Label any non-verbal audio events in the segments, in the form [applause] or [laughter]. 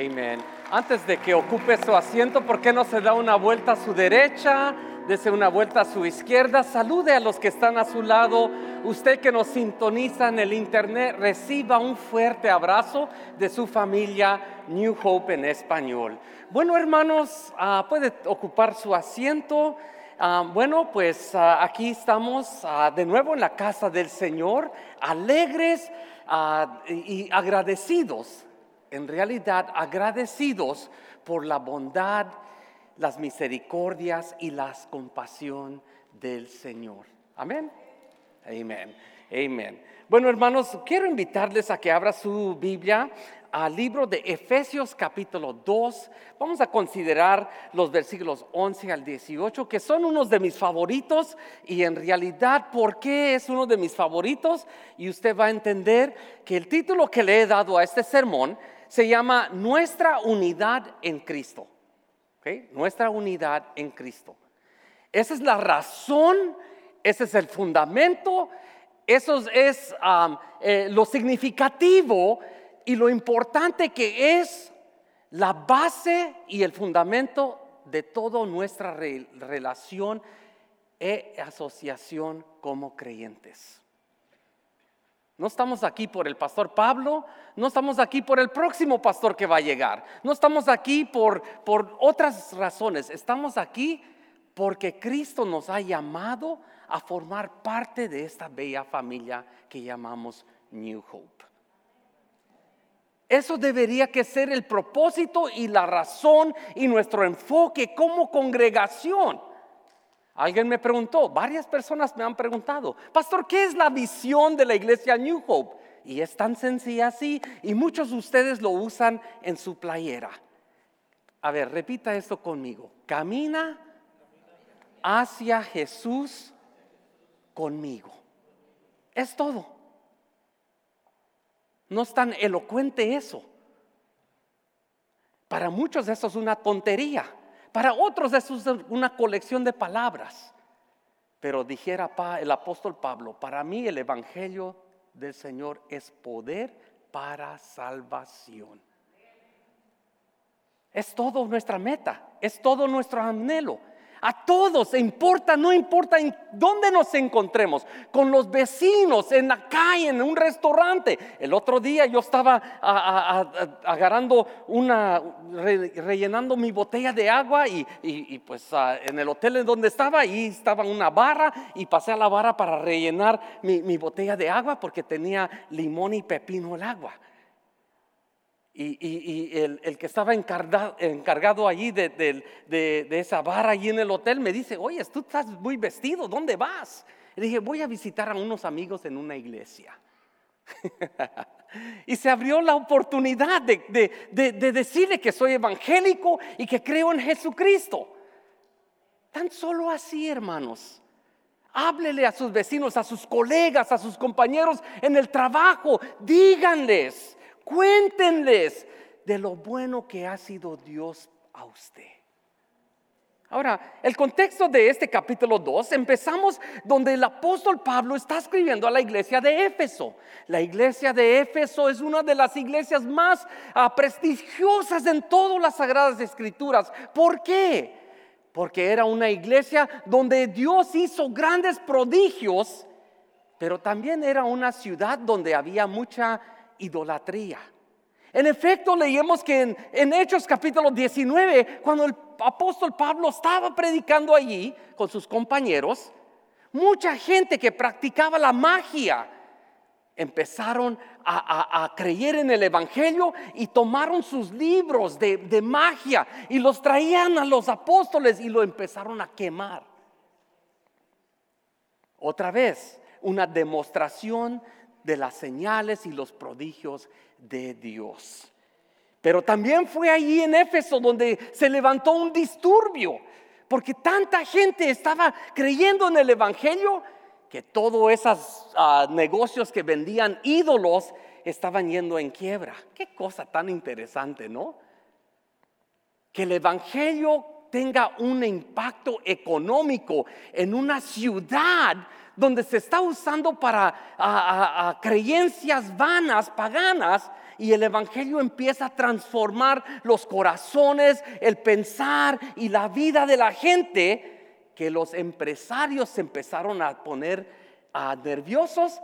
Amén. Antes de que ocupe su asiento, ¿por qué no se da una vuelta a su derecha? Dese una vuelta a su izquierda. Salude a los que están a su lado. Usted que nos sintoniza en el internet, reciba un fuerte abrazo de su familia New Hope en español. Bueno, hermanos, ah, puede ocupar su asiento. Ah, bueno, pues ah, aquí estamos de nuevo en la casa del Señor, alegres y agradecidos en realidad agradecidos por la bondad, las misericordias y la compasión del Señor. Amén. Amén. Amén. Bueno, hermanos, quiero invitarles a que abra su Biblia al libro de Efesios capítulo 2. Vamos a considerar los versículos 11 al 18, que son unos de mis favoritos. Y en realidad, ¿por qué es uno de mis favoritos? Y usted va a entender que el título que le he dado a este sermón se llama Nuestra unidad en Cristo. Nuestra unidad en Cristo. Esa es la razón, ese es el fundamento, eso es eh, lo significativo y lo importante que es la base y el fundamento de toda nuestra relación e asociación como creyentes. No estamos aquí por el pastor Pablo, no estamos aquí por el próximo pastor que va a llegar, no estamos aquí por, por otras razones, estamos aquí porque Cristo nos ha llamado a formar parte de esta bella familia que llamamos New Hope. Eso debería que ser el propósito y la razón y nuestro enfoque como congregación. Alguien me preguntó, varias personas me han preguntado, pastor, ¿qué es la visión de la iglesia New Hope? Y es tan sencilla así, y muchos de ustedes lo usan en su playera. A ver, repita esto conmigo. Camina hacia Jesús conmigo. Es todo. No es tan elocuente eso. Para muchos eso es una tontería. Para otros es una colección de palabras. Pero dijera el apóstol Pablo, para mí el Evangelio del Señor es poder para salvación. Es todo nuestra meta, es todo nuestro anhelo. A todos, importa, no importa en dónde nos encontremos, con los vecinos, en la calle, en un restaurante. El otro día yo estaba agarrando una, rellenando mi botella de agua y, pues en el hotel en donde estaba, ahí estaba una barra y pasé a la barra para rellenar mi, mi botella de agua porque tenía limón y pepino el agua. Y, el, que estaba encargado, allí de, esa barra allí en el hotel me dice, oye, tú estás muy vestido, ¿dónde vas? Y dije, voy a visitar a unos amigos en una iglesia. [laughs] y se abrió la oportunidad de, decirle que soy evangélico y que creo en Jesucristo. Tan solo así, hermanos. Háblele a sus vecinos, a sus colegas, a sus compañeros en el trabajo. Díganles Cuéntenles de lo bueno que ha sido Dios a usted. Ahora, el contexto de este capítulo 2, empezamos donde el apóstol Pablo está escribiendo a la iglesia de Éfeso. La iglesia de Éfeso es una de las iglesias más ah, prestigiosas en todas las sagradas escrituras. ¿Por qué? Porque era una iglesia donde Dios hizo grandes prodigios, pero también era una ciudad donde había mucha idolatría. En efecto, leímos que en, Hechos capítulo 19, cuando el apóstol Pablo estaba predicando allí con sus compañeros, mucha gente que practicaba la magia empezaron a, creer en el Evangelio y tomaron sus libros de, de magia y los traían a los apóstoles y lo empezaron a quemar. Otra vez, una demostración de las señales y los prodigios de Dios. Pero también fue allí en Éfeso donde se levantó un disturbio, porque tanta gente estaba creyendo en el Evangelio que todos esos ah, negocios que vendían ídolos estaban yendo en quiebra. Qué cosa tan interesante, ¿no? Que el Evangelio tenga un impacto económico en una ciudad donde se está usando para creencias vanas, paganas, y el Evangelio empieza a transformar los corazones, el pensar y la vida de la gente, que los empresarios empezaron a poner nerviosos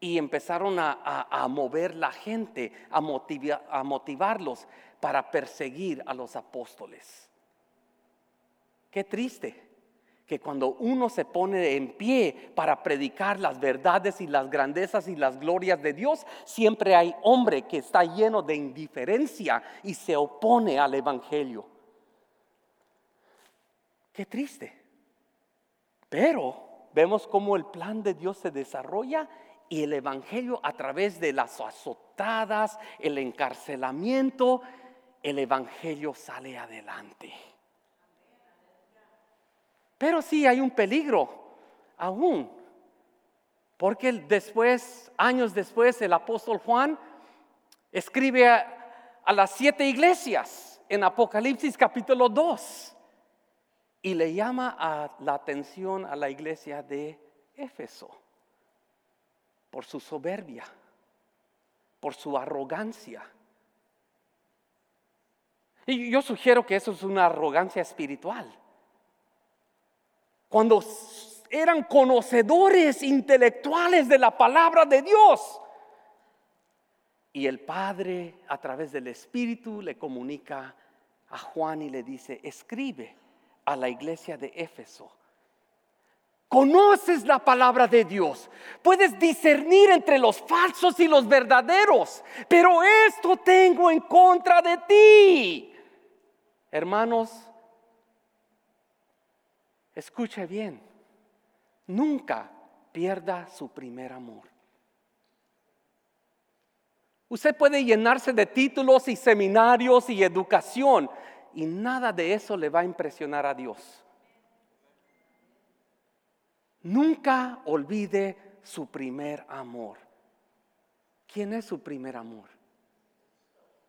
y empezaron a, mover la gente, a, a motivarlos para perseguir a los apóstoles. Qué triste que cuando uno se pone en pie para predicar las verdades y las grandezas y las glorias de Dios, siempre hay hombre que está lleno de indiferencia y se opone al Evangelio. Qué triste. Pero vemos cómo el plan de Dios se desarrolla y el Evangelio a través de las azotadas, el encarcelamiento, el Evangelio sale adelante. Pero sí hay un peligro aún, porque después, años después, el apóstol Juan escribe a, las siete iglesias en Apocalipsis capítulo 2 y le llama a la atención a la iglesia de Éfeso por su soberbia, por su arrogancia. Y yo sugiero que eso es una arrogancia espiritual cuando eran conocedores intelectuales de la palabra de Dios. Y el Padre a través del Espíritu le comunica a Juan y le dice, escribe a la iglesia de Éfeso. Conoces la palabra de Dios, puedes discernir entre los falsos y los verdaderos, pero esto tengo en contra de ti. Hermanos, escuche bien, nunca pierda su primer amor. Usted puede llenarse de títulos y seminarios y educación y nada de eso le va a impresionar a Dios. Nunca olvide su primer amor. ¿Quién es su primer amor?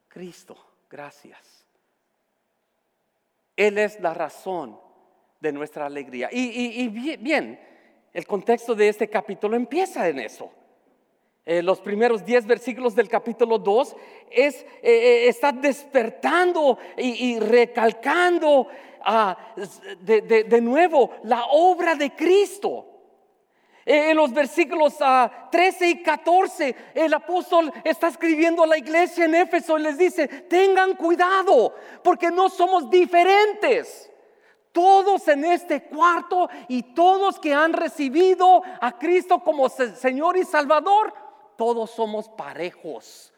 Cristo, gracias. Él es la razón de nuestra alegría. Y, bien, el contexto de este capítulo empieza en eso. Eh, los primeros 10 versículos del capítulo 2 es, eh, eh, está despertando y, recalcando ah, de, nuevo la obra de Cristo. En los versículos 13 ah, y 14, el apóstol está escribiendo a la iglesia en Éfeso y les dice, tengan cuidado, porque no somos diferentes todos en este cuarto y todos que han recibido a Cristo como Señor y Salvador, todos somos parejos.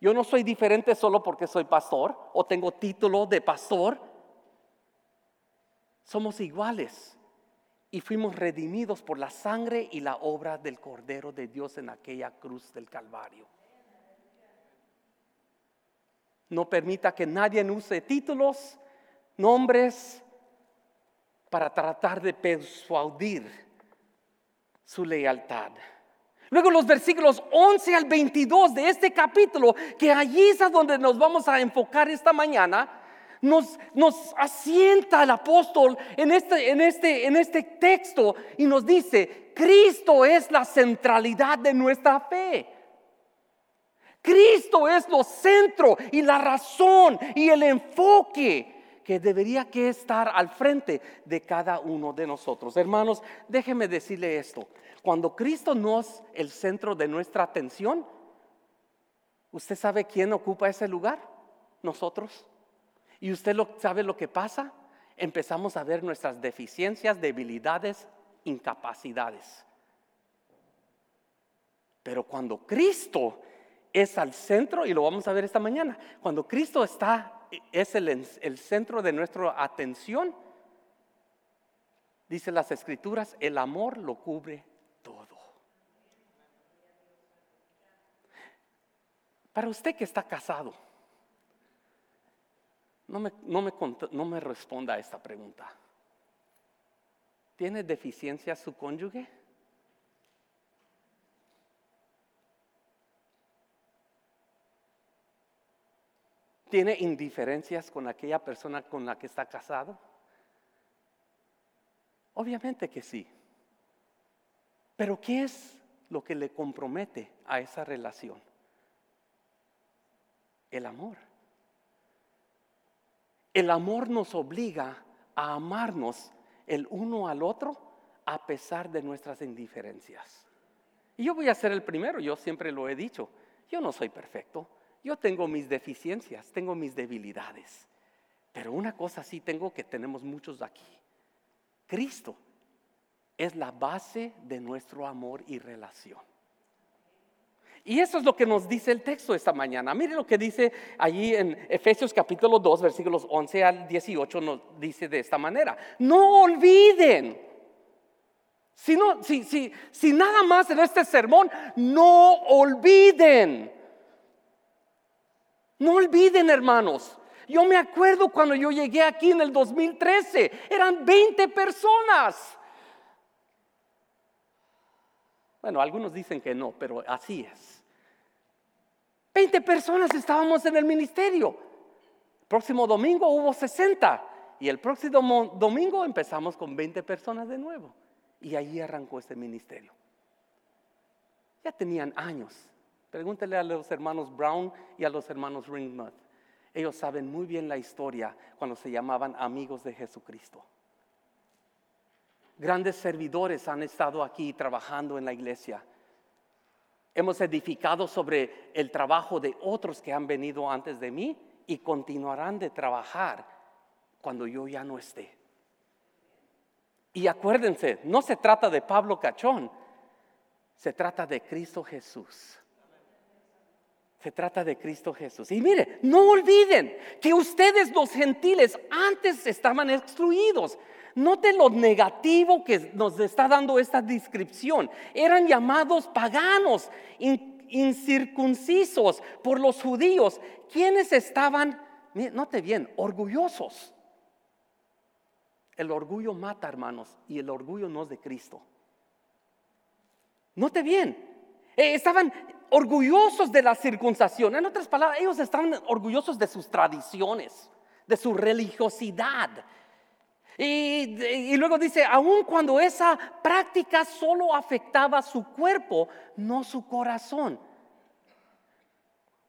Yo no soy diferente solo porque soy pastor o tengo título de pastor. Somos iguales y fuimos redimidos por la sangre y la obra del Cordero de Dios en aquella cruz del Calvario. No permita que nadie use títulos, nombres, para tratar de persuadir su lealtad. Luego los versículos 11 al 22 de este capítulo, que allí es donde nos vamos a enfocar esta mañana, nos, asienta el apóstol en este, en, este, en este texto y nos dice, Cristo es la centralidad de nuestra fe. Cristo es lo centro y la razón y el enfoque que debería que estar al frente de cada uno de nosotros. Hermanos, déjeme decirle esto. Cuando Cristo no es el centro de nuestra atención, ¿usted sabe quién ocupa ese lugar? Nosotros. ¿Y usted lo, sabe lo que pasa? Empezamos a ver nuestras deficiencias, debilidades, incapacidades. Pero cuando Cristo es al centro, y lo vamos a ver esta mañana, cuando Cristo está es el, centro de nuestra atención, dice las escrituras, el amor lo cubre todo. Para usted que está casado, no me, no me, no me responda a esta pregunta. ¿Tiene deficiencia su cónyuge? ¿Tiene indiferencias con aquella persona con la que está casado? Obviamente que sí. Pero ¿qué es lo que le compromete a esa relación? El amor. El amor nos obliga a amarnos el uno al otro a pesar de nuestras indiferencias. Y yo voy a ser el primero, yo siempre lo he dicho, yo no soy perfecto, yo tengo mis deficiencias, tengo mis debilidades, pero una cosa sí tengo que tenemos muchos aquí, Cristo es la base de nuestro amor y relación. Y eso es lo que nos dice el texto esta mañana. Mire lo que dice allí en Efesios capítulo 2, versículos 11 al 18, nos dice de esta manera. No olviden. Si, no, si, si, si nada más en este sermón, no olviden. No olviden, hermanos. Yo me acuerdo cuando yo llegué aquí en el 2013, eran 20 personas. Bueno, algunos dicen que no, pero así es. 20 personas estábamos en el ministerio. Próximo domingo hubo 60 y el próximo domingo empezamos con 20 personas de nuevo. Y ahí arrancó este ministerio. Ya tenían años. Pregúntele a los hermanos Brown y a los hermanos Ringmuth. Ellos saben muy bien la historia cuando se llamaban amigos de Jesucristo. Grandes servidores han estado aquí trabajando en la iglesia. Hemos edificado sobre el trabajo de otros que han venido antes de mí y continuarán de trabajar cuando yo ya no esté. Y acuérdense, no se trata de Pablo Cachón, se trata de Cristo Jesús. Se trata de Cristo Jesús. Y mire, no olviden que ustedes los gentiles antes estaban excluidos. Note lo negativo que nos está dando esta descripción. Eran llamados paganos, incircuncisos por los judíos, quienes estaban, note bien, orgullosos. El orgullo mata, hermanos, y el orgullo no es de Cristo. Note bien, eh, estaban orgullosos de la circuncisión. En otras palabras, ellos estaban orgullosos de sus tradiciones, de su religiosidad, y, luego dice, aun cuando esa práctica solo afectaba su cuerpo, no su corazón.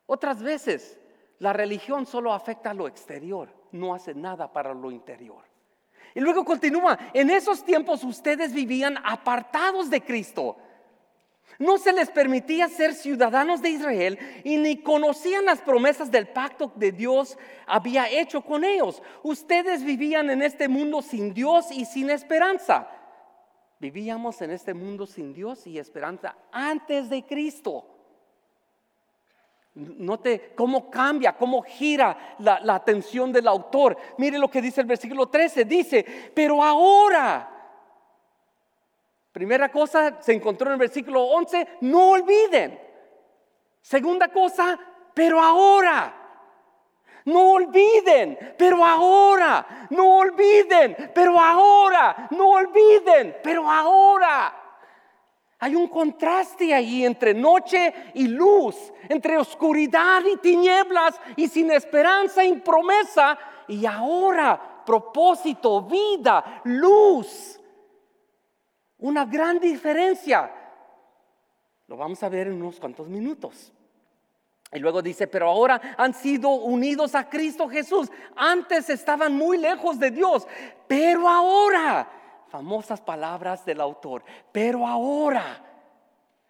Otras veces, la religión solo afecta lo exterior, no hace nada para lo interior. Y luego continúa, en esos tiempos ustedes vivían apartados de Cristo no se les permitía ser ciudadanos de Israel y ni conocían las promesas del pacto que Dios había hecho con ellos. Ustedes vivían en este mundo sin Dios y sin esperanza. Vivíamos en este mundo sin Dios y esperanza antes de Cristo. Note cómo cambia, cómo gira la, la, atención del autor. Mire lo que dice el versículo 13. Dice, pero ahora Primera cosa se encontró en el versículo 11, no olviden. Segunda cosa, pero ahora. No olviden, pero ahora. No olviden, pero ahora. No olviden, pero ahora. Hay un contraste ahí entre noche y luz, entre oscuridad y tinieblas y sin esperanza y promesa. Y ahora, propósito, vida, luz. Una gran diferencia. Lo vamos a ver en unos cuantos minutos. Y luego dice, pero ahora han sido unidos a Cristo Jesús. Antes estaban muy lejos de Dios, pero ahora, famosas palabras del autor, pero ahora,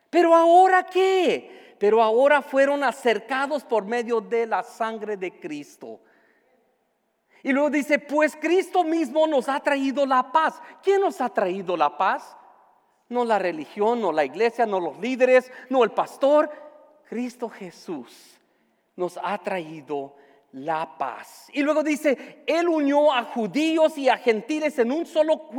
pero ahora qué? Pero ahora fueron acercados por medio de la sangre de Cristo. Y luego dice, pues Cristo mismo nos ha traído la paz. ¿Quién nos ha traído la paz? No la religión, no la iglesia, no los líderes, no el pastor. Cristo Jesús nos ha traído la paz. Y luego dice, Él unió a judíos y a gentiles en un solo,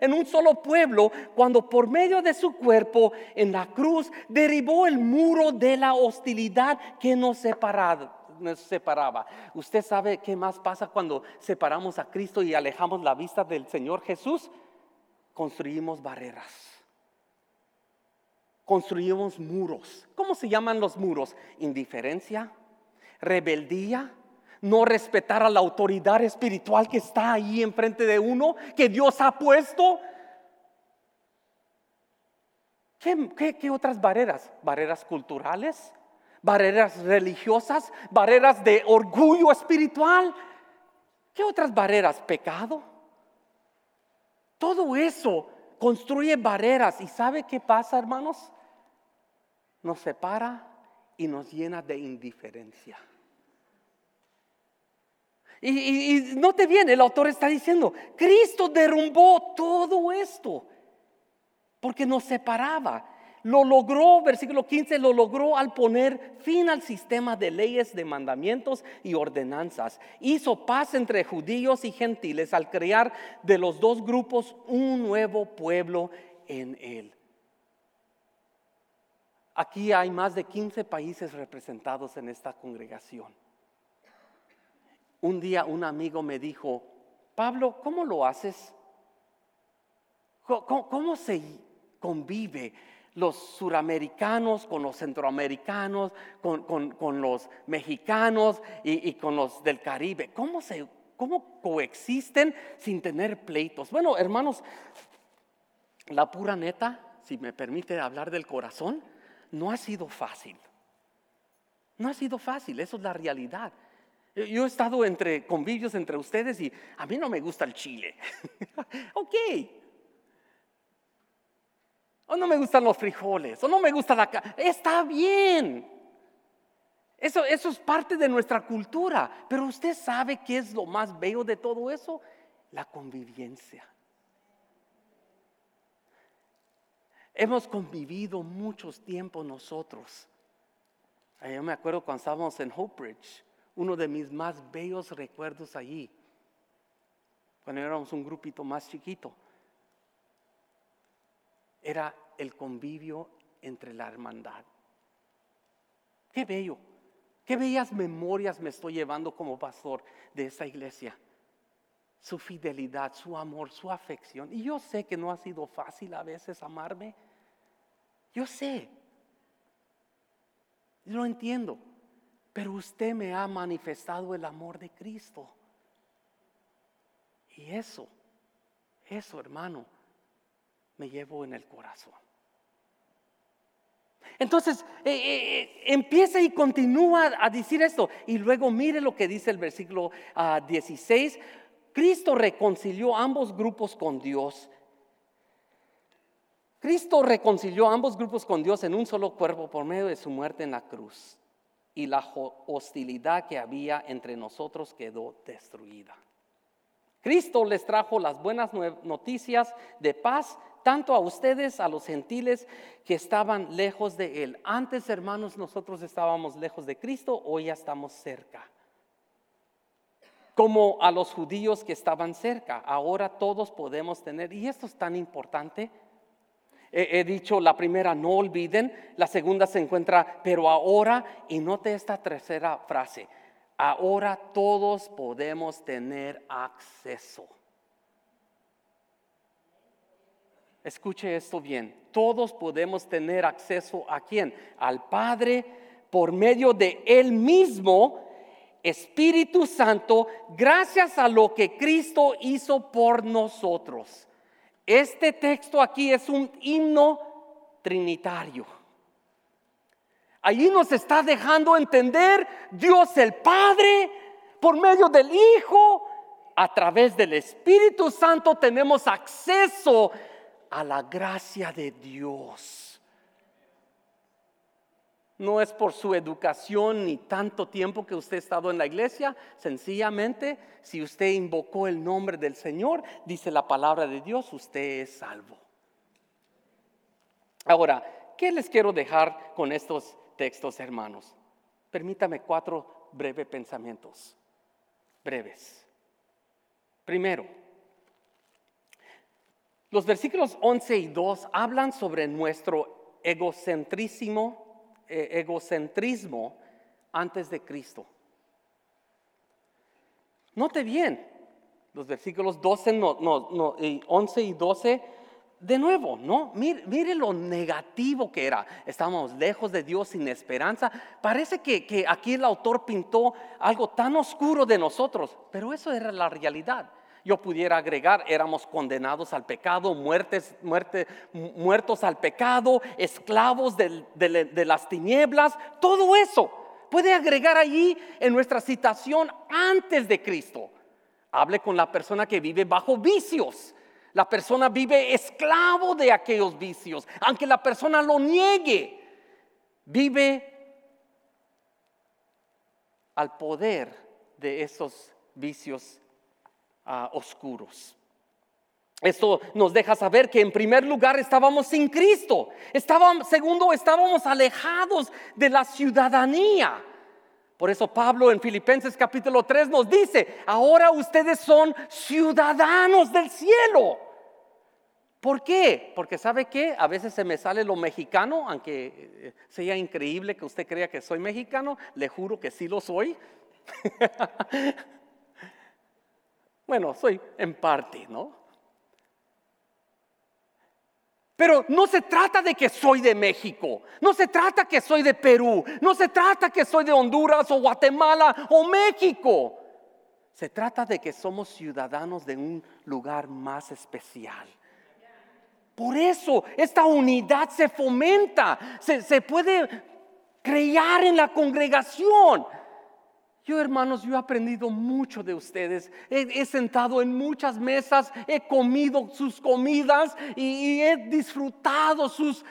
en un solo pueblo cuando por medio de su cuerpo en la cruz derribó el muro de la hostilidad que nos separaba. Nos separaba. Usted sabe qué más pasa cuando separamos a Cristo y alejamos la vista del Señor Jesús. Construimos barreras construimos muros. ¿Cómo se llaman los muros? Indiferencia, rebeldía, no respetar a la autoridad espiritual que está ahí enfrente de uno, que Dios ha puesto. ¿Qué, otras barreras? Barreras culturales, barreras religiosas, barreras de orgullo espiritual. ¿Qué otras barreras? Pecado. Todo eso construye barreras. ¿Y sabe qué pasa, hermanos? Nos separa y nos llena de indiferencia. Y, no te viene, el autor está diciendo, Cristo derrumbó todo esto porque nos separaba. Lo logró, versículo 15, lo logró al poner fin al sistema de leyes, de mandamientos y ordenanzas. Hizo paz entre judíos y gentiles al crear de los dos grupos un nuevo pueblo en él. Aquí hay más de 15 países representados en esta congregación. Un día un amigo me dijo, Pablo, ¿cómo lo haces? ¿Cómo, se convive? los suramericanos con los centroamericanos, con, los mexicanos y, con los del Caribe. ¿Cómo, se, ¿Cómo coexisten sin tener pleitos? Bueno, hermanos, la pura neta, si me permite hablar del corazón, no ha sido fácil. No ha sido fácil, eso es la realidad. Yo he estado entre convivios entre ustedes y a mí no me gusta el chile. [laughs] ok, o no me gustan los frijoles, o no me gusta la. Está bien. Eso, eso es parte de nuestra cultura. Pero usted sabe qué es lo más bello de todo eso? La convivencia. Hemos convivido muchos tiempos nosotros. Yo me acuerdo cuando estábamos en Hope Bridge, uno de mis más bellos recuerdos allí, cuando éramos un grupito más chiquito era el convivio entre la hermandad. Qué bello, qué bellas memorias me estoy llevando como pastor de esta iglesia. Su fidelidad, su amor, su afección. Y yo sé que no ha sido fácil a veces amarme. Yo sé. Lo entiendo. Pero usted me ha manifestado el amor de Cristo. Y eso, eso hermano, me llevo en el corazón. Entonces, eh, eh, eh, empieza y continúa a decir esto. Y luego mire lo que dice el versículo 16. Ah, Cristo reconcilió ambos grupos con Dios. Cristo reconcilió ambos grupos con Dios en un solo cuerpo por medio de su muerte en la cruz. Y la hostilidad que había entre nosotros quedó destruida. Cristo les trajo las buenas noticias de paz tanto a ustedes, a los gentiles que estaban lejos de Él. Antes, hermanos, nosotros estábamos lejos de Cristo, hoy ya estamos cerca. Como a los judíos que estaban cerca, ahora todos podemos tener, y esto es tan importante, He, dicho la primera, no olviden. La segunda se encuentra, pero ahora, y note esta tercera frase, ahora todos podemos tener acceso. Escuche esto bien, todos podemos tener acceso a quién? Al Padre por medio de Él mismo, Espíritu Santo, gracias a lo que Cristo hizo por nosotros. Este texto aquí es un himno trinitario. Allí nos está dejando entender Dios el Padre por medio del Hijo, a través del Espíritu Santo tenemos acceso a la gracia de Dios. No es por su educación ni tanto tiempo que usted ha estado en la iglesia, sencillamente si usted invocó el nombre del Señor, dice la palabra de Dios, usted es salvo. Ahora, ¿qué les quiero dejar con estos textos, hermanos? Permítame cuatro breves pensamientos, breves. Primero, los versículos 11 y 2 hablan sobre nuestro egocentrismo, egocentrismo antes de Cristo. Note bien, los versículos 12, no, no, 11 y 12, de nuevo, ¿no? Mire, lo negativo que era. Estábamos lejos de Dios sin esperanza. Parece que aquí el autor pintó algo tan oscuro de nosotros, pero eso era la realidad. Yo pudiera agregar, éramos condenados al pecado, muertos al pecado, esclavos de las tinieblas, todo eso puede agregar allí en nuestra situación antes de Cristo. Hable con la persona que vive bajo vicios. La persona vive esclavo de aquellos vicios, aunque la persona lo niegue. Vive al poder de esos vicios oscuros. Esto nos deja saber que en primer lugar estábamos sin Cristo. Estábamos, segundo, estábamos alejados de la ciudadanía. Por eso Pablo en Filipenses capítulo 3 nos dice, ahora ustedes son ciudadanos del cielo. ¿Por qué? Porque sabe qué, a veces se me sale lo mexicano, aunque eh, sea increíble que usted crea que soy mexicano, le juro que sí lo soy. [laughs] bueno, soy en parte, ¿no? Pero no se trata de que soy de México, no se trata que soy de Perú, no se trata que soy de Honduras o Guatemala o México. Se trata de que somos ciudadanos de un lugar más especial. Por eso esta unidad se fomenta, se, puede crear en la congregación. Yo, hermanos, yo he aprendido mucho de ustedes. He, sentado en muchas mesas, he comido sus comidas y, he disfrutado sus,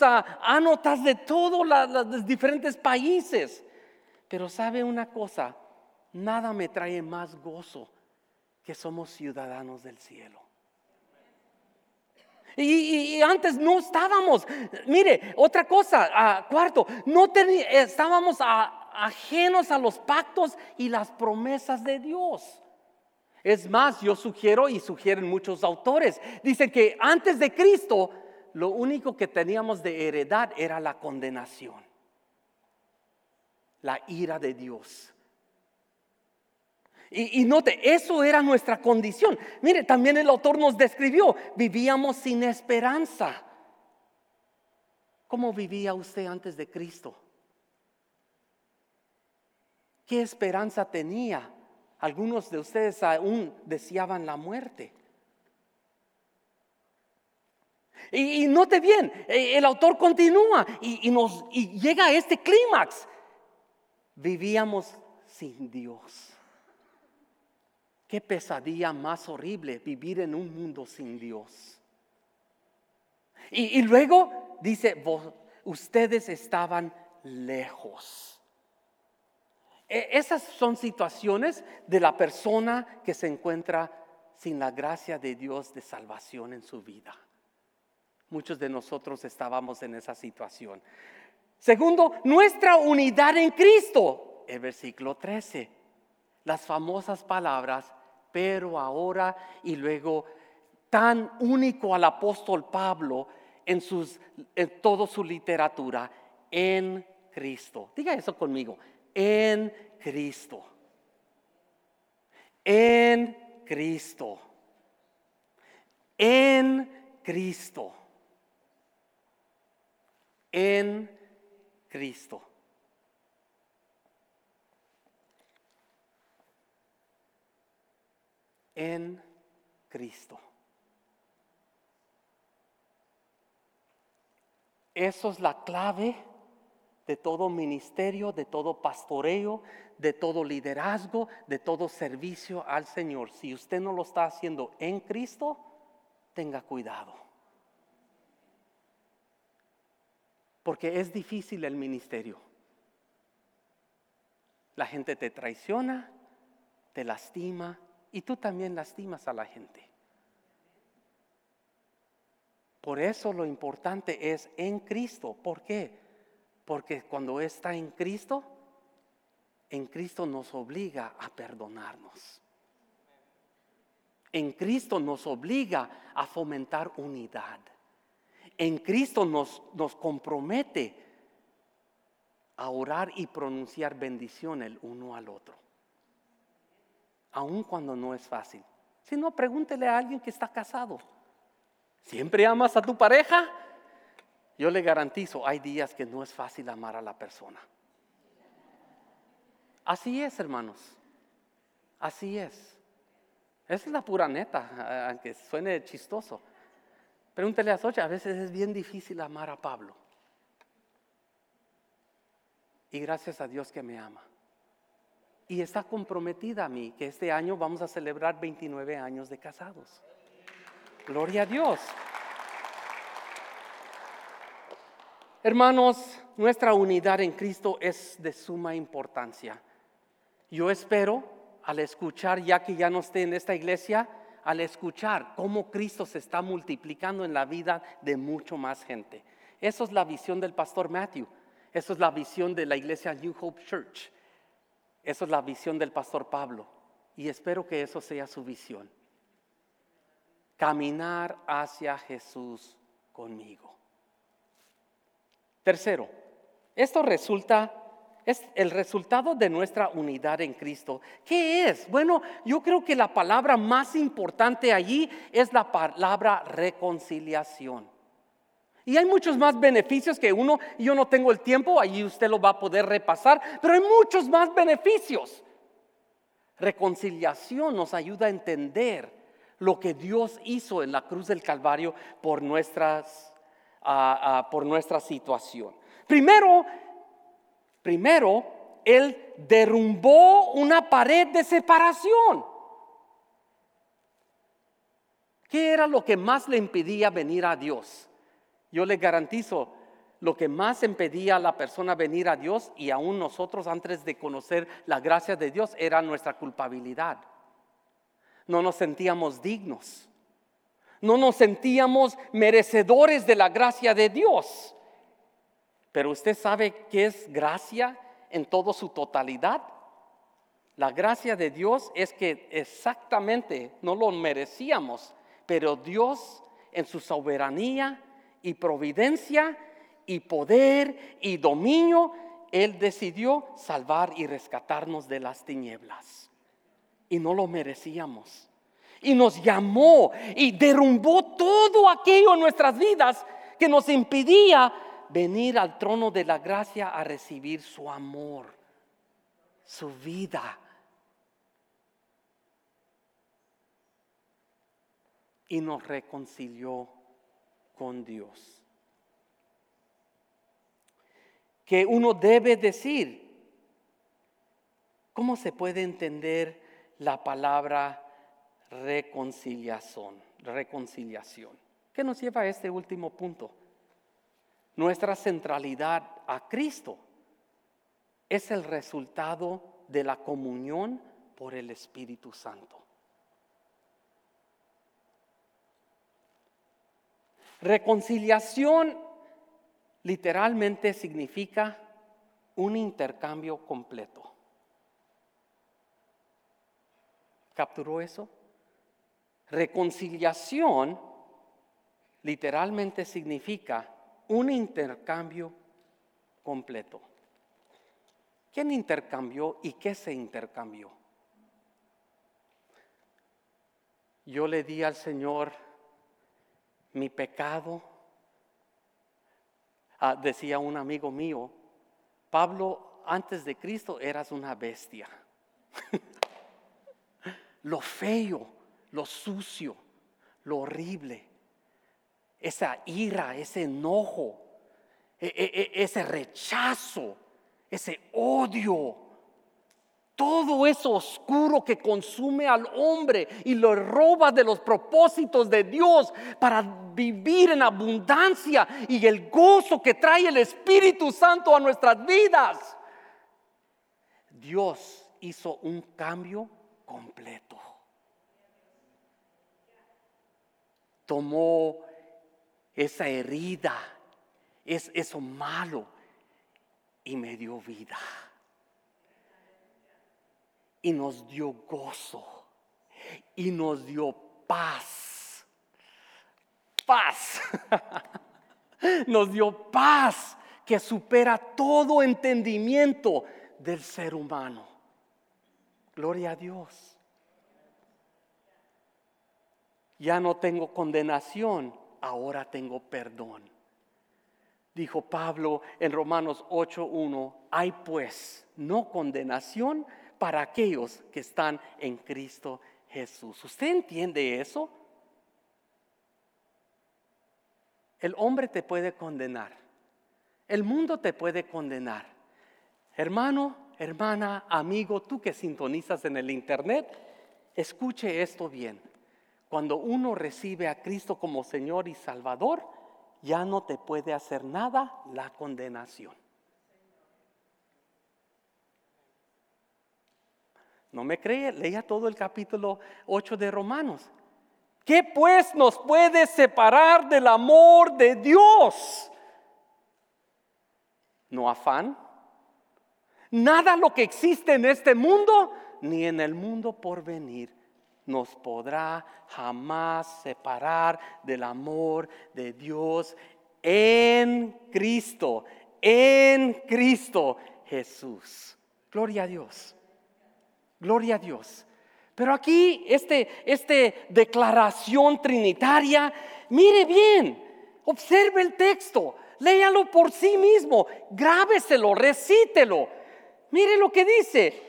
ah, anotas de todos los diferentes países. Pero sabe una cosa, nada me trae más gozo que somos ciudadanos del cielo. Y, antes no estábamos. Mire, otra cosa, ah, cuarto, no estábamos ajenos a los pactos y las promesas de Dios. Es más, yo sugiero y sugieren muchos autores, dicen que antes de Cristo lo único que teníamos de heredad era la condenación, la ira de Dios. Y, note, eso era nuestra condición. Mire, también el autor nos describió, vivíamos sin esperanza. ¿Cómo vivía usted antes de Cristo? ¿Qué esperanza tenía? Algunos de ustedes aún deseaban la muerte. Y, note bien, eh, el autor continúa y, nos, y llega a este clímax. Vivíamos sin Dios. Qué pesadilla más horrible vivir en un mundo sin Dios. Y, luego dice, ustedes estaban lejos. E, esas son situaciones de la persona que se encuentra sin la gracia de Dios de salvación en su vida. Muchos de nosotros estábamos en esa situación. Segundo, nuestra unidad en Cristo. El versículo 13. Las famosas palabras, pero ahora y luego tan único al apóstol Pablo en, sus, en toda su literatura, en Cristo. Diga eso conmigo, en Cristo. En Cristo. En Cristo. En Cristo. en Cristo. Eso es la clave de todo ministerio, de todo pastoreo, de todo liderazgo, de todo servicio al Señor. Si usted no lo está haciendo en Cristo, tenga cuidado. Porque es difícil el ministerio. La gente te traiciona, te lastima, y tú también lastimas a la gente. Por eso lo importante es en Cristo. ¿Por qué? Porque cuando está en Cristo, en Cristo nos obliga a perdonarnos. En Cristo nos obliga a fomentar unidad. En Cristo nos, nos compromete a orar y pronunciar bendición el uno al otro aun cuando no es fácil. Si no, pregúntele a alguien que está casado. ¿Siempre amas a tu pareja? Yo le garantizo, hay días que no es fácil amar a la persona. Así es, hermanos. Así es. Esa es la pura neta, aunque suene chistoso. Pregúntele a Socha, a veces es bien difícil amar a Pablo. Y gracias a Dios que me ama. Y está comprometida a mí, que este año vamos a celebrar 29 años de casados. Gloria a Dios. Hermanos, nuestra unidad en Cristo es de suma importancia. Yo espero, al escuchar, ya que ya no esté en esta iglesia, al escuchar cómo Cristo se está multiplicando en la vida de mucho más gente. Eso es la visión del pastor Matthew. Eso es la visión de la iglesia New Hope Church. Eso es la visión del pastor Pablo. Y espero que eso sea su visión. Caminar hacia Jesús conmigo. Tercero, esto resulta, es el resultado de nuestra unidad en Cristo. ¿Qué es? Bueno, yo creo que la palabra más importante allí es la palabra reconciliación. Y hay muchos más beneficios que uno, yo no tengo el tiempo, allí usted lo va a poder repasar, pero hay muchos más beneficios. Reconciliación nos ayuda a entender lo que Dios hizo en la cruz del Calvario por nuestras por nuestra situación. Primero, primero, Él derrumbó una pared de separación. ¿Qué era lo que más le impedía venir a Dios? Yo le garantizo, lo que más impedía a la persona venir a Dios y aún nosotros antes de conocer la gracia de Dios era nuestra culpabilidad. No nos sentíamos dignos. No nos sentíamos merecedores de la gracia de Dios. Pero usted sabe qué es gracia en toda su totalidad. La gracia de Dios es que exactamente no lo merecíamos, pero Dios en su soberanía y providencia y poder y dominio, Él decidió salvar y rescatarnos de las tinieblas. Y no lo merecíamos y nos llamó y derrumbó todo aquello en nuestras vidas que nos impedía venir al trono de la gracia a recibir su amor, su vida. Y nos reconcilió con Dios. Que uno debe decir, ¿cómo se puede entender la palabra reconciliación, reconciliación. ¿Qué nos lleva a este último punto? Nuestra centralidad a Cristo es el resultado de la comunión por el Espíritu Santo. Reconciliación literalmente significa un intercambio completo. ¿Capturó eso? Reconciliación literalmente significa un intercambio completo. ¿Quién intercambió y qué se intercambió? Yo le di al Señor mi pecado. Ah, decía un amigo mío, Pablo, antes de Cristo eras una bestia. [laughs] Lo feo lo sucio, lo horrible, esa ira, ese enojo, e, e, e, ese rechazo, ese odio, todo eso oscuro que consume al hombre y lo roba de los propósitos de Dios para vivir en abundancia y el gozo que trae el Espíritu Santo a nuestras vidas. Dios hizo un cambio completo. Tomó esa herida, es eso malo, y me dio vida. Y nos dio gozo. Y nos dio paz. Paz. [laughs] nos dio paz que supera todo entendimiento del ser humano. Gloria a Dios ya no tengo condenación, ahora tengo perdón. Dijo Pablo en Romanos 8.1, hay pues no condenación para aquellos que están en Cristo Jesús. ¿Usted entiende eso? El hombre te puede condenar. El mundo te puede condenar. Hermano, hermana, amigo, tú que sintonizas en el Internet, escuche esto bien. Cuando uno recibe a Cristo como Señor y Salvador, ya no te puede hacer nada la condenación. ¿No me cree? Leía todo el capítulo 8 de Romanos. ¿Qué pues nos puede separar del amor de Dios? No afán. Nada lo que existe en este mundo ni en el mundo por venir nos podrá jamás separar del amor de Dios en Cristo, en Cristo Jesús. Gloria a Dios. Gloria a Dios. Pero aquí, este, este declaración trinitaria, mire bien, observe el texto, léalo por sí mismo, grábeselo, recítelo. Mire lo que dice.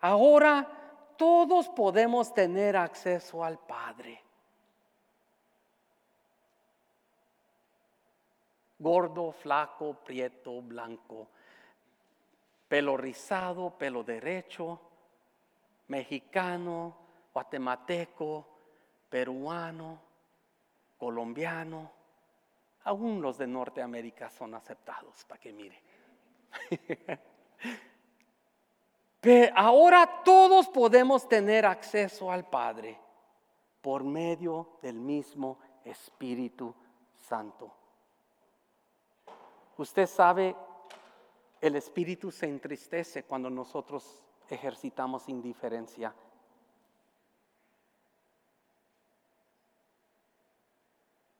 Ahora todos podemos tener acceso al Padre. Gordo, flaco, prieto, blanco, pelo rizado, pelo derecho mexicano, guatemalteco, peruano, colombiano, aún los de Norteamérica son aceptados, para que mire. [laughs] Pero ahora todos podemos tener acceso al Padre por medio del mismo Espíritu Santo. Usted sabe, el Espíritu se entristece cuando nosotros ejercitamos indiferencia.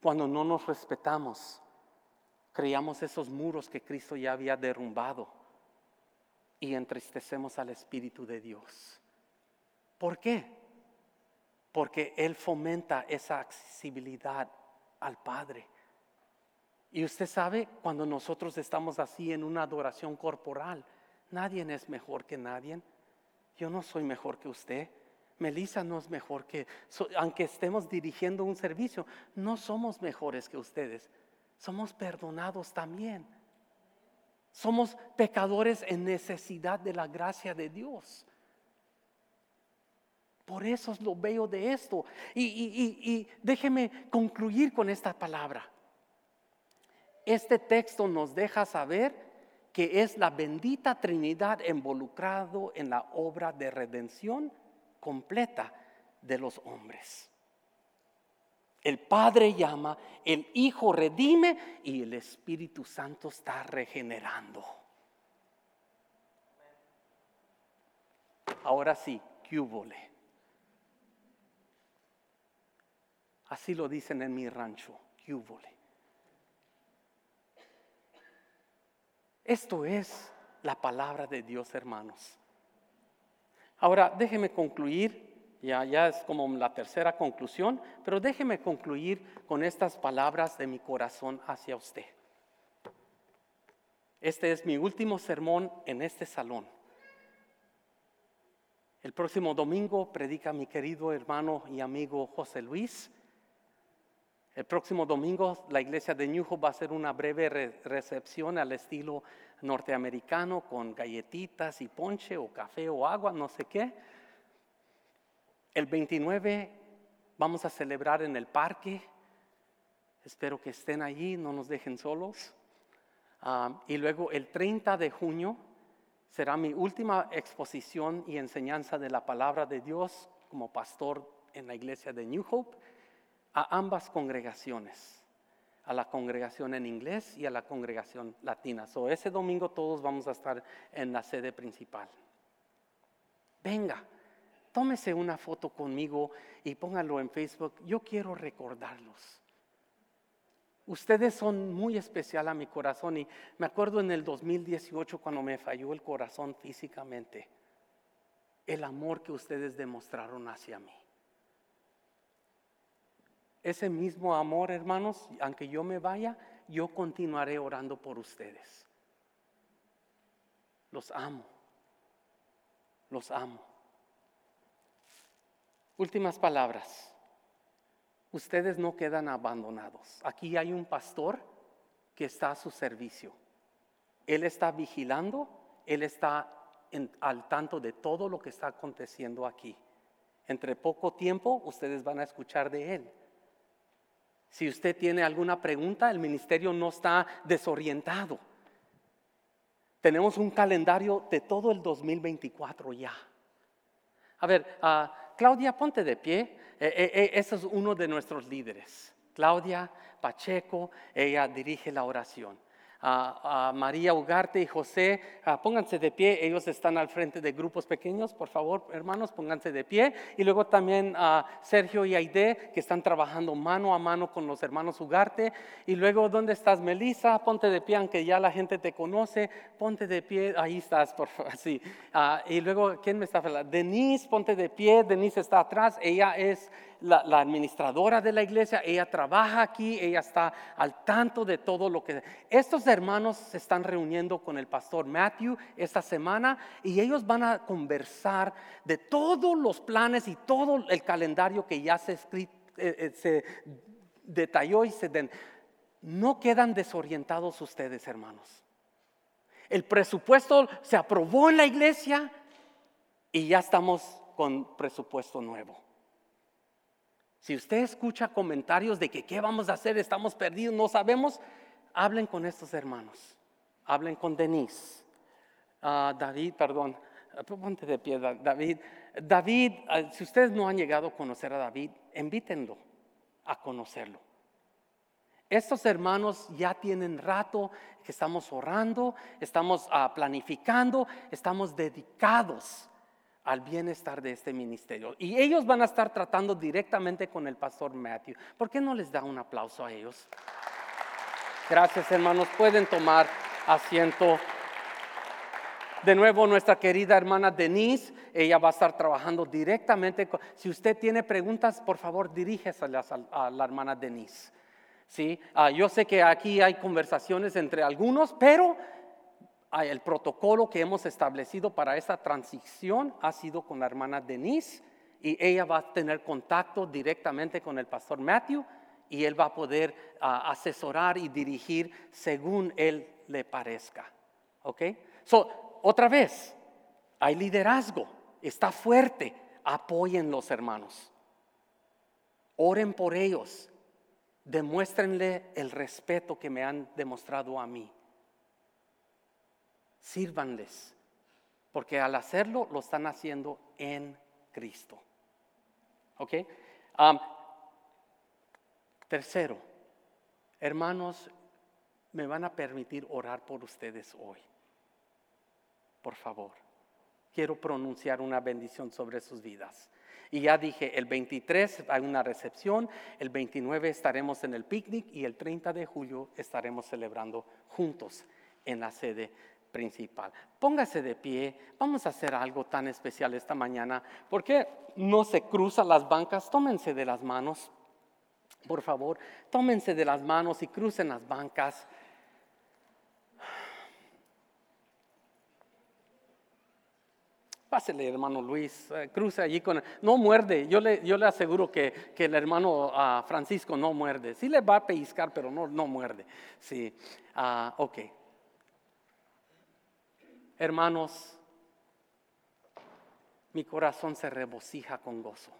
Cuando no nos respetamos, creamos esos muros que Cristo ya había derrumbado y entristecemos al Espíritu de Dios. ¿Por qué? Porque Él fomenta esa accesibilidad al Padre. Y usted sabe, cuando nosotros estamos así en una adoración corporal, nadie es mejor que nadie. Yo no soy mejor que usted. Melissa no es mejor que, aunque estemos dirigiendo un servicio, no somos mejores que ustedes. Somos perdonados también. Somos pecadores en necesidad de la gracia de Dios. Por eso es lo veo de esto. Y, y déjeme concluir con esta palabra. Este texto nos deja saber que es la bendita Trinidad involucrado en la obra de redención completa de los hombres. El Padre llama, el Hijo redime y el Espíritu Santo está regenerando. Ahora sí, ¿qué Así lo dicen en mi rancho, ¿qué Esto es la palabra de Dios, hermanos. Ahora, déjeme concluir, ya, ya es como la tercera conclusión, pero déjeme concluir con estas palabras de mi corazón hacia usted. Este es mi último sermón en este salón. El próximo domingo predica mi querido hermano y amigo José Luis. El próximo domingo la iglesia de Ñujo va a hacer una breve recepción al estilo norteamericano con galletitas y ponche o café o agua, no sé qué. El 29 vamos a celebrar en el parque. Espero que estén allí, no nos dejen solos. Ah, y luego el 30 de junio será mi última exposición y enseñanza de la palabra de Dios como pastor en la iglesia de New Hope a ambas congregaciones, a la congregación en inglés y a la congregación latina. So, ese domingo todos vamos a estar en la sede principal. Venga, tómese una foto conmigo y póngalo en Facebook. Yo quiero recordarlos. Ustedes son muy especial a mi corazón y me acuerdo en el 2018 cuando me falló el corazón físicamente, el amor que ustedes demostraron hacia mí. Ese mismo amor, hermanos, aunque yo me vaya, yo continuaré orando por ustedes. Los amo. Los amo. Últimas palabras. Ustedes no quedan abandonados. Aquí hay un pastor que está a su servicio. Él está vigilando, él está al tanto de todo lo que está aconteciendo aquí. Entre poco tiempo ustedes van a escuchar de él. Si usted tiene alguna pregunta, el ministerio no está desorientado. Tenemos un calendario de todo el 2024 ya. A ver, ah, Claudia, ponte de pie. Eh, eh, eh, ese es uno de nuestros líderes. Claudia Pacheco, ella dirige la oración a, María Ugarte y José, ah, pónganse de pie, ellos están al frente de grupos pequeños, por favor, hermanos, pónganse de pie. Y luego también a Sergio y Aide, que están trabajando mano a mano con los hermanos Ugarte. Y luego, ¿dónde estás, Melissa? Ponte de pie, aunque ya la gente te conoce, ponte de pie, ahí estás, por favor, [laughs] sí. Ah, y luego, ¿quién me está hablando? Denise, ponte de pie, Denise está atrás, ella es la, administradora de la iglesia, ella trabaja aquí, ella está al tanto de todo lo que... Estos hermanos se están reuniendo con el pastor Matthew esta semana y ellos van a conversar de todos los planes y todo el calendario que ya se, eh, eh, se detalló y se... Den. No quedan desorientados ustedes, hermanos. El presupuesto se aprobó en la iglesia y ya estamos con presupuesto nuevo. Si usted escucha comentarios de que qué vamos a hacer, estamos perdidos, no sabemos, hablen con estos hermanos. Hablen con Denise. Ah, David, perdón, ponte de pie, David. David, ah, si ustedes no han llegado a conocer a David, invítenlo a conocerlo. Estos hermanos ya tienen rato que estamos orando, estamos ah, planificando, estamos dedicados al bienestar de este ministerio. Y ellos van a estar tratando directamente con el pastor Matthew. ¿Por qué no les da un aplauso a ellos? Gracias hermanos, pueden tomar asiento. De nuevo, nuestra querida hermana Denise, ella va a estar trabajando directamente. si usted tiene preguntas, por favor, dirígeselas a, la hermana Denise. ¿Sí? Ah, yo sé que aquí hay conversaciones entre algunos, pero el protocolo que hemos establecido para esta transición ha sido con la hermana Denise y ella va a tener contacto directamente con el pastor Matthew y él va a poder ah, asesorar y dirigir según él le parezca. ¿Ok? So, otra vez, hay liderazgo, está fuerte, apoyen los hermanos, oren por ellos, demuéstrenle el respeto que me han demostrado a mí sírvanles, porque al hacerlo lo están haciendo en Cristo. ¿Ok? tercero, hermanos, me van a permitir orar por ustedes hoy. Por favor, quiero pronunciar una bendición sobre sus vidas. Y ya dije, el 23 hay una recepción, el 29 estaremos en el picnic y el 30 de julio estaremos celebrando juntos en la sede principal. Póngase de pie, vamos a hacer algo tan especial esta mañana. ¿Por qué no se cruzan las bancas? Tómense de las manos, por favor, tómense de las manos y crucen las bancas. Pásele, hermano Luis, eh, cruce allí con... No muerde, yo le, yo le aseguro que, el hermano ah, Francisco no muerde. Sí le va a pellizcar, pero no, no muerde. Sí, ah, ok. Hermanos, mi corazón se regocija con gozo.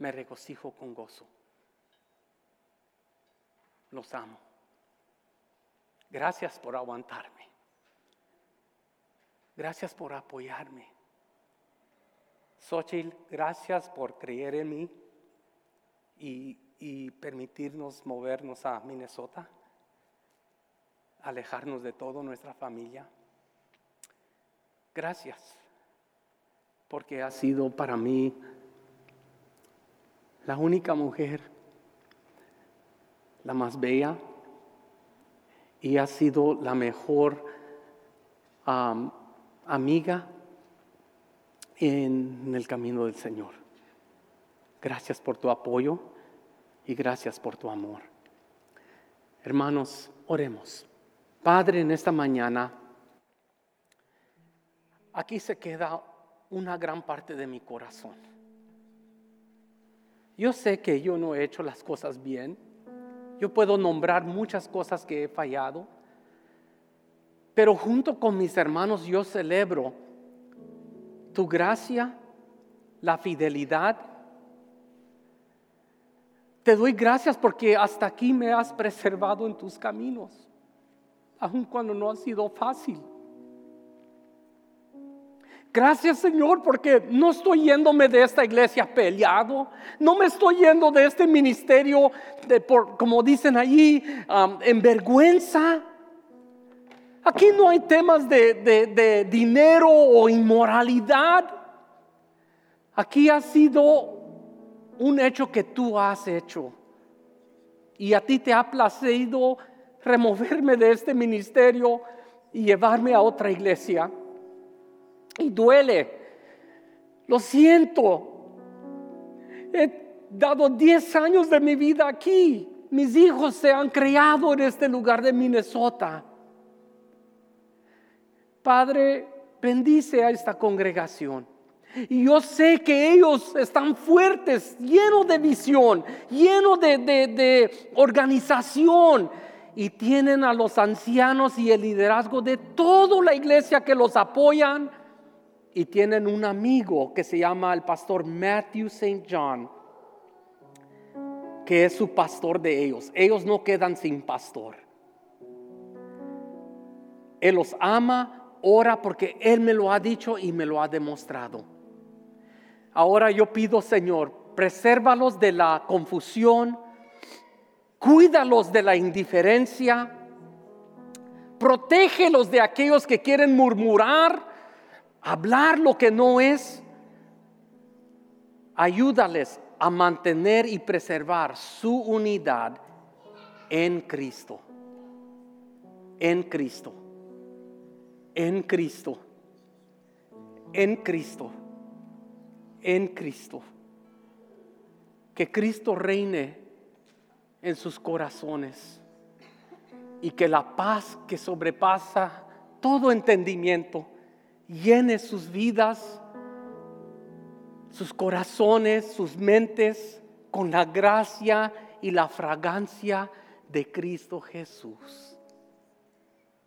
Me regocijo con gozo. Los amo. Gracias por aguantarme. Gracias por apoyarme. Xochitl, gracias por creer en mí y, y permitirnos movernos a Minnesota alejarnos de todo nuestra familia. Gracias, porque ha sido para mí la única mujer, la más bella, y ha sido la mejor amiga en el camino del Señor. Gracias por tu apoyo y gracias por tu amor. Hermanos, oremos. Padre, en esta mañana, aquí se queda una gran parte de mi corazón. Yo sé que yo no he hecho las cosas bien. Yo puedo nombrar muchas cosas que he fallado. Pero junto con mis hermanos yo celebro tu gracia, la fidelidad. Te doy gracias porque hasta aquí me has preservado en tus caminos, aun cuando no ha sido fácil. Gracias Señor porque no estoy yéndome de esta iglesia peleado, no me estoy yendo de este ministerio, por, como dicen allí, en vergüenza. Aquí no hay temas de, de dinero o inmoralidad. Aquí ha sido un hecho que tú has hecho. Y a ti te ha placido removerme de este ministerio y llevarme a otra iglesia. Y duele. Lo siento. He dado 10 años de mi vida aquí. Mis hijos se han criado en este lugar de Minnesota. Padre, bendice a esta congregación. Y yo sé que ellos están fuertes, llenos de visión, llenos de, de, organización. Y tienen a los ancianos y el liderazgo de toda la iglesia que los apoyan y tienen un amigo que se llama el pastor Matthew St. John, que es su pastor de ellos. Ellos no quedan sin pastor. Él los ama, ora porque Él me lo ha dicho y me lo ha demostrado. Ahora yo pido, Señor, presérvalos de la confusión, cuídalos de la indiferencia, protégelos de aquellos que quieren murmurar hablar lo que no es, ayúdales a mantener y preservar su unidad en Cristo. En Cristo. En Cristo. En Cristo. En Cristo. Que Cristo reine en sus corazones y que la paz que sobrepasa todo entendimiento llene sus vidas, sus corazones, sus mentes con la gracia y la fragancia de Cristo Jesús.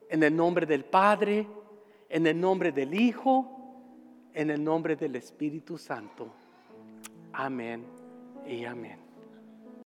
En el nombre del Padre, en el nombre del Hijo, en el nombre del Espíritu Santo. Amén y amén.